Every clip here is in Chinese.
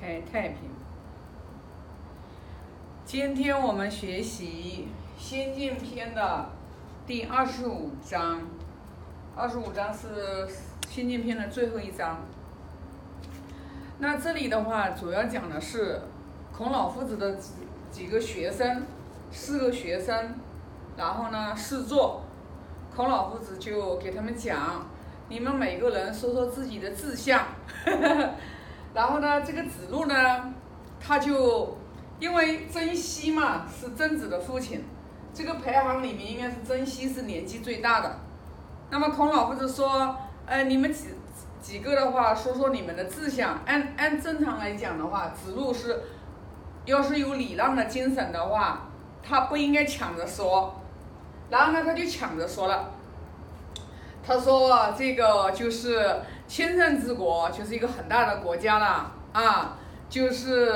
开太平。今天我们学习《仙剑篇》的第二十五章，二十五章是《仙剑篇》的最后一章。那这里的话，主要讲的是孔老夫子的几几个学生，四个学生，然后呢试坐，孔老夫子就给他们讲，你们每个人说说自己的志向。然后呢，这个子路呢，他就因为曾皙嘛是曾子的父亲，这个排行里面应该是曾皙是年纪最大的。那么孔老夫子说，呃，你们几几个的话，说说你们的志向。按按正常来讲的话，子路是要是有礼让的精神的话，他不应该抢着说。然后呢，他就抢着说了，他说这个就是。千乘之国就是一个很大的国家了啊，就是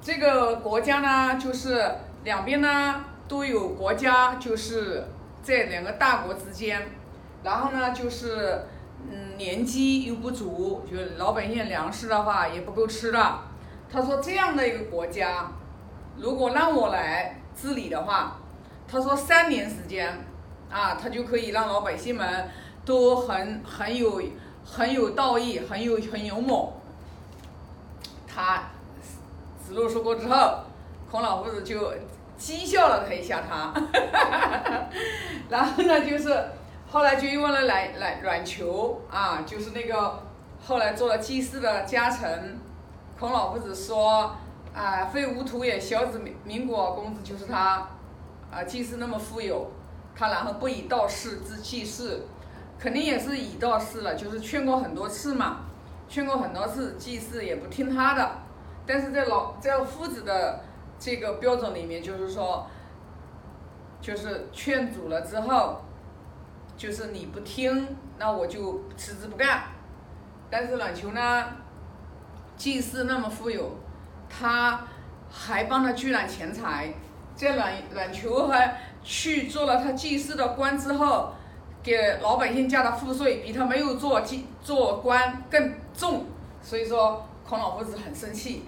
这个国家呢，就是两边呢都有国家，就是在两个大国之间，然后呢就是嗯年积又不足，就老百姓粮食的话也不够吃的。他说这样的一个国家，如果让我来治理的话，他说三年时间啊，他就可以让老百姓们都很很有。很有道义，很有很勇猛。他子路说过之后，孔老夫子就讥笑了他一下，他，然后呢，就是后来就又问了阮阮阮求啊，就是那个后来做了祭祀的家臣。孔老夫子说啊，非吾土也，小子民民国公子就是他啊，祭祀那么富有，他然后不以道士之祭祀。肯定也是以道士了，就是劝过很多次嘛，劝过很多次，祭祀也不听他的。但是在老在夫子的这个标准里面，就是说，就是劝阻了之后，就是你不听，那我就辞职不干。但是阮求呢，祭祀那么富有，他还帮他聚揽钱财，在阮阮求还去做了他祭祀的官之后。给老百姓加的赋税比他没有做做官更重，所以说孔老夫子很生气，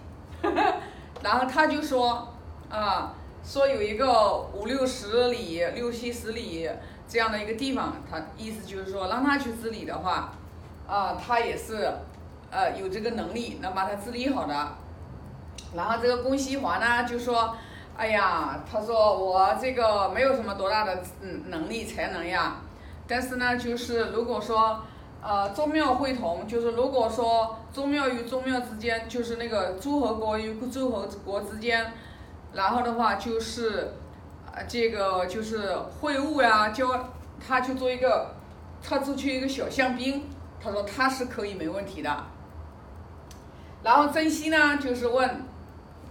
然后他就说啊，说有一个五六十里、六七十里这样的一个地方，他意思就是说让他去治理的话，啊，他也是呃有这个能力能把他治理好的。然后这个公西华呢就说，哎呀，他说我这个没有什么多大的嗯能力才能呀。但是呢，就是如果说，呃，宗庙会同，就是如果说宗庙与宗庙之间，就是那个诸侯国与诸侯国之间，然后的话就是，呃，这个就是会晤呀，交他去做一个，他出去一个小相兵，他说他是可以没问题的。然后曾皙呢，就是问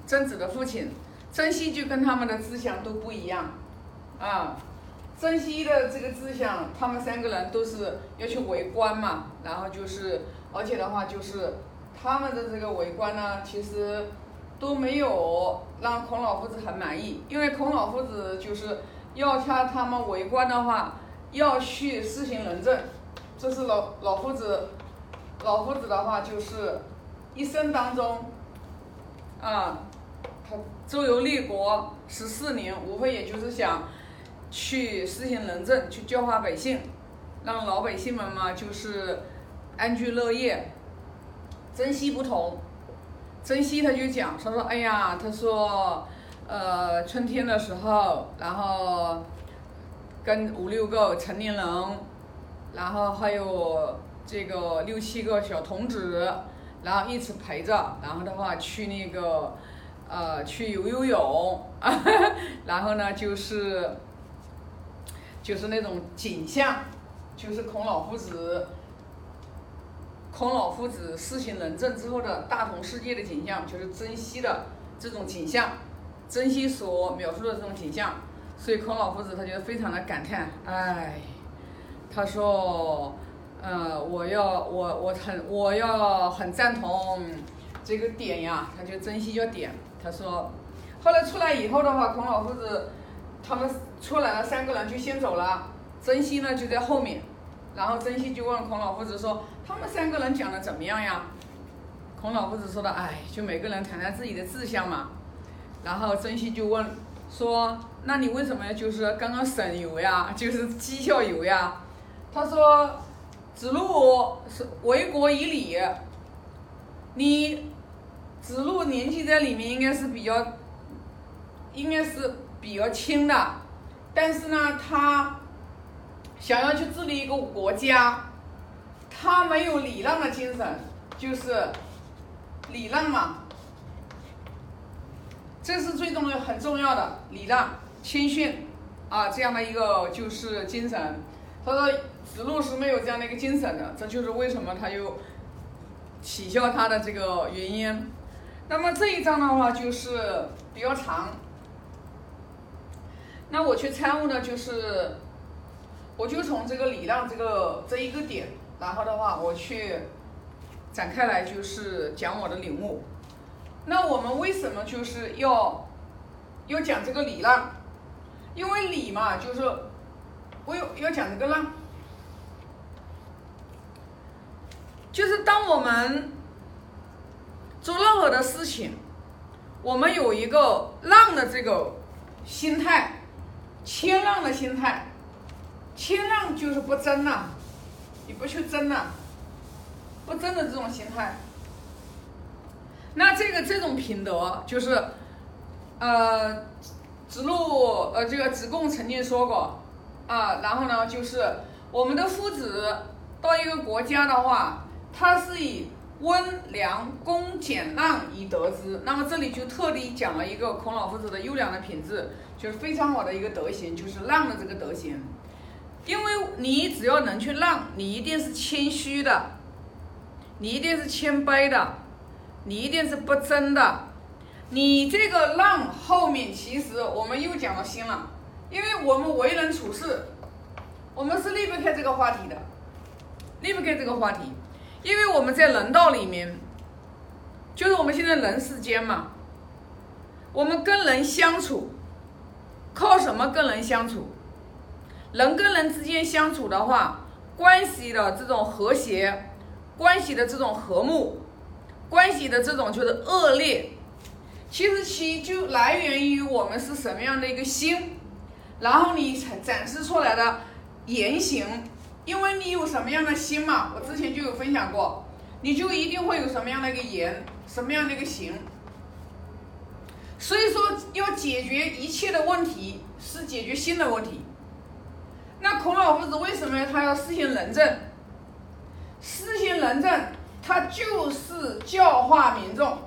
曾子的父亲，曾皙就跟他们的思想都不一样，啊。珍惜的这个志向，他们三个人都是要去为官嘛，然后就是，而且的话就是他们的这个为官呢，其实都没有让孔老夫子很满意，因为孔老夫子就是要他他们为官的话，要去施行仁政，这是老老夫子，老夫子的话就是一生当中，啊，他周游列国十四年，无非也就是想。去施行仁政，去教化百姓，让老百姓们嘛就是安居乐业。曾皙不同，曾皙他就讲，他说：“哎呀，他说，呃，春天的时候，然后跟五六个成年人，然后还有这个六七个小童子，然后一起陪着，然后的话去那个，呃，去游游泳，然后呢就是。”就是那种景象，就是孔老夫子，孔老夫子施行仁政之后的大同世界的景象，就是珍惜的这种景象，珍惜所描述的这种景象，所以孔老夫子他就非常的感叹，哎，他说，呃，我要我我很我要很赞同这个点呀，他就珍惜叫点，他说，后来出来以后的话，孔老夫子。他们出来了，三个人就先走了，曾熙呢就在后面，然后曾熙就问孔老夫子说：“他们三个人讲的怎么样呀？”孔老夫子说的，哎，就每个人谈谈自己的志向嘛。然后曾皙就问说：“那你为什么就是刚刚省油呀？就是绩效油呀？”他说：“子路是为国以礼，你子路年纪在里面应该是比较，应该是比较轻的，但是呢，他想要去治理一个国家，他没有礼让的精神，就是礼让嘛。”这是最重要、很重要的礼让、谦逊啊，这样的一个就是精神。他说子路是没有这样的一个精神的，这就是为什么他又取笑他的这个原因。那么这一章的话就是比较长，那我去参悟呢，就是我就从这个礼让这个这一个点，然后的话我去展开来，就是讲我的领悟。那我们为什么就是要要讲这个礼让？因为礼嘛，就是我有要讲这个让，就是当我们做任何的事情，我们有一个让的这个心态，谦让的心态，谦让就是不争了，你不去争了，不争的这种心态。那这个这种品德就是，呃，子路呃这个子贡曾经说过啊，然后呢就是我们的夫子到一个国家的话，他是以温良恭俭让以得之。那么这里就特地讲了一个孔老夫子的优良的品质，就是非常好的一个德行，就是让的这个德行。因为你只要能去让，你一定是谦虚的，你一定是谦卑的。你一定是不争的，你这个让后面其实我们又讲到心了，因为我们为人处事，我们是离不开这个话题的，离不开这个话题，因为我们在人道里面，就是我们现在人世间嘛，我们跟人相处，靠什么跟人相处？人跟人之间相处的话，关系的这种和谐，关系的这种和睦。关系的这种就是恶劣，其实其就来源于我们是什么样的一个心，然后你展展示出来的言行，因为你有什么样的心嘛，我之前就有分享过，你就一定会有什么样的一个言，什么样的一个行。所以说，要解决一切的问题，是解决心的问题。那孔老夫子为什么他要施行仁政？施行仁政。他就是教化民众，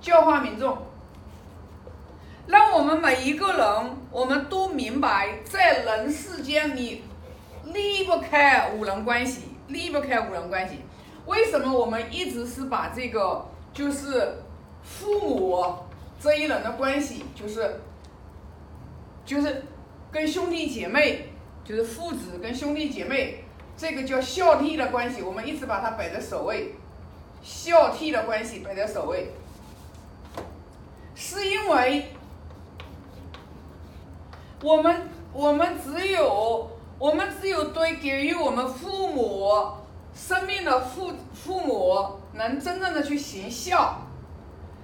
教化民众，让我们每一个人，我们都明白，在人世间你离不开五人关系，离不开五人关系。为什么我们一直是把这个就是父母这一人的关系，就是就是跟兄弟姐妹，就是父子跟兄弟姐妹。这个叫孝悌的关系，我们一直把它摆在首位。孝悌的关系摆在首位，是因为我们我们只有我们只有对给予我们父母生命的父父母能真正的去行孝，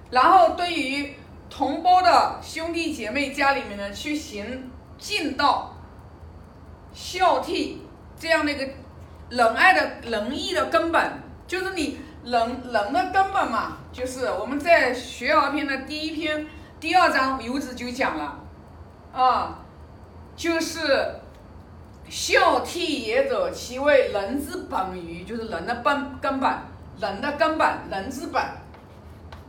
然后对于同胞的兄弟姐妹家里面呢去行尽道、孝悌这样的一个。仁爱的仁义的根本，就是你人人的根本嘛，就是我们在学而篇的第一篇第二章游子就讲了，啊，就是孝悌也者，其为人之本于，就是人的本根本，人的根本，人之本。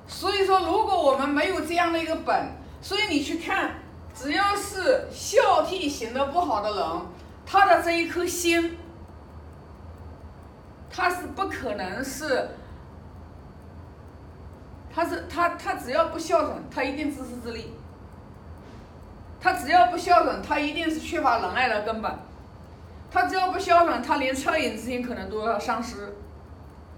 所以说，如果我们没有这样的一个本，所以你去看，只要是孝悌行的不好的人，他的这一颗心。他是不可能是，他是他他只要不孝顺，他一定自私自利。他只要不孝顺，他一定是缺乏仁爱的根本。他只要不孝顺，他连恻隐之心可能都要丧失，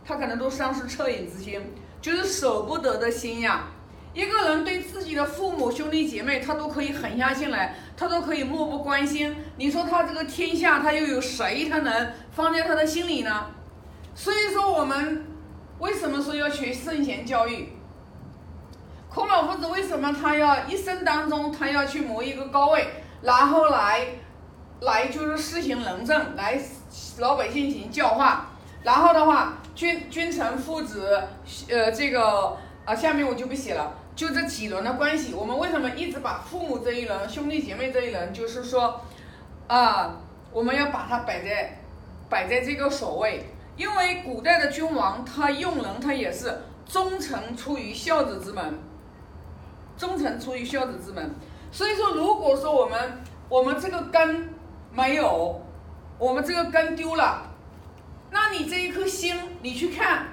他可能都丧失恻隐之心，就是舍不得的心呀。一个人对自己的父母兄弟姐妹，他都可以狠下心来，他都可以漠不关心。你说他这个天下，他又有谁他能放在他的心里呢？所以说，我们为什么说要学圣贤教育？孔老夫子为什么他要一生当中他要去谋一个高位，然后来来就是施行仁政，来老百姓行教化，然后的话君君臣父子，呃这个啊下面我就不写了，就这几轮的关系，我们为什么一直把父母这一轮、兄弟姐妹这一轮，就是说啊我们要把它摆在摆在这个首位，因为古代的君王他用人他也是忠臣出于孝子之门。忠诚出于孝子之门，所以说，如果说我们我们这个根没有，我们这个根丢了，那你这一颗心，你去看，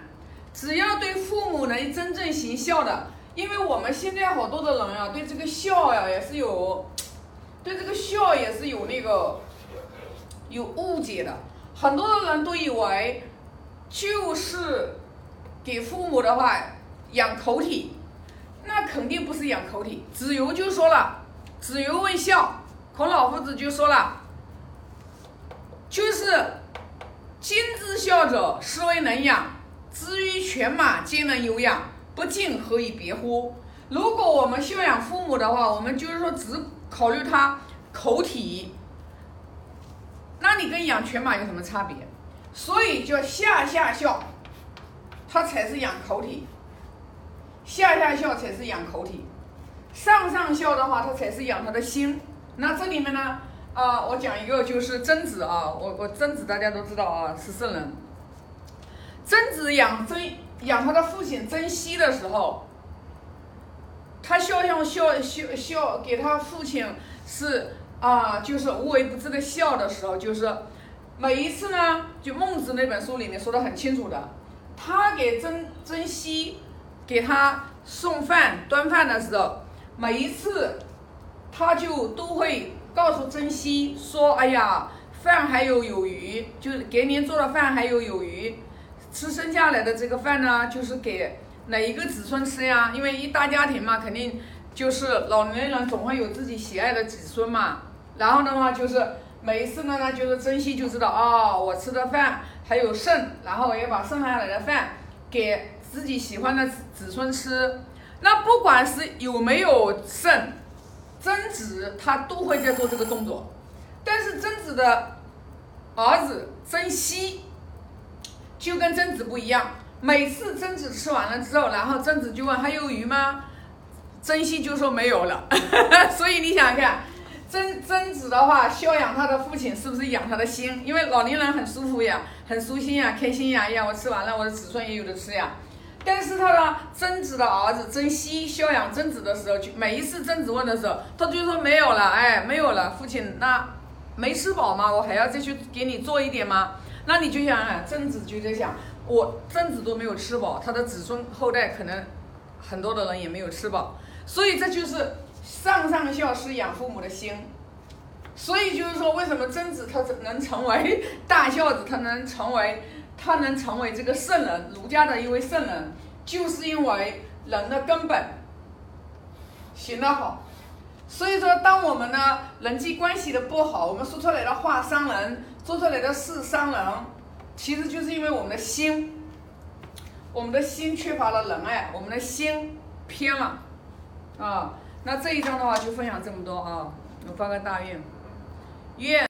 只要对父母能真正行孝的，因为我们现在好多的人呀，对这个孝呀也是有，对这个孝也是有那个有误解的，很多的人都以为就是给父母的话养口体。那肯定不是养口体，子游就说了，子游问孝，孔老夫子就说了，就是今之孝者，是为能养，至于犬马皆能有养，不敬何以别乎？如果我们孝养父母的话，我们就是说只考虑他口体，那你跟养犬马有什么差别？所以叫下下孝，他才是养口体。下下孝才是养口体，上上孝的话，他才是养他的心。那这里面呢，啊，我讲一个就是曾子啊，我我曾子大家都知道啊，是圣人。曾子养曾养他的父亲曾皙的时候，他孝向孝孝孝给他父亲是啊，就是无微不至的孝的时候，就是每一次呢，就孟子那本书里面说的很清楚的，他给曾曾皙。给他送饭端饭的时候，每一次他就都会告诉珍惜说：“哎呀，饭还有有余，就是给您做的饭还有有余，吃剩下来的这个饭呢，就是给哪一个子孙吃呀？因为一大家庭嘛，肯定就是老年人总会有自己喜爱的子孙嘛。然后的话就是每一次呢，呢就是珍惜就知道哦，我吃的饭还有剩，然后也把剩下来的饭给。”自己喜欢的子孙吃，那不管是有没有剩，曾子他都会在做这个动作。但是曾子的儿子曾皙就跟曾子不一样，每次曾子吃完了之后，然后曾子就问还有鱼吗？曾熙就说没有了。所以你想想看，曾曾子的话孝养他的父亲，是不是养他的心？因为老年人很舒服呀，很舒心呀，开心呀，呀，我吃完了，我的子孙也有的吃呀。但是他的曾子的儿子曾熙孝养曾子的时候，就每一次曾子问的时候，他就说没有了，哎，没有了，父亲，那没吃饱吗？我还要再去给你做一点吗？那你就想想，曾子就在想，我曾子都没有吃饱，他的子孙后代可能很多的人也没有吃饱，所以这就是上上孝是养父母的心，所以就是说，为什么曾子他能成为大孝子，他能成为？他能成为这个圣人，儒家的一位圣人，就是因为人的根本行得好。所以说，当我们呢人际关系的不好，我们说出来的话伤人，做出来的事伤人，其实就是因为我们的心，我们的心缺乏了仁爱，我们的心偏了啊。那这一章的话就分享这么多啊，我发个大愿，愿。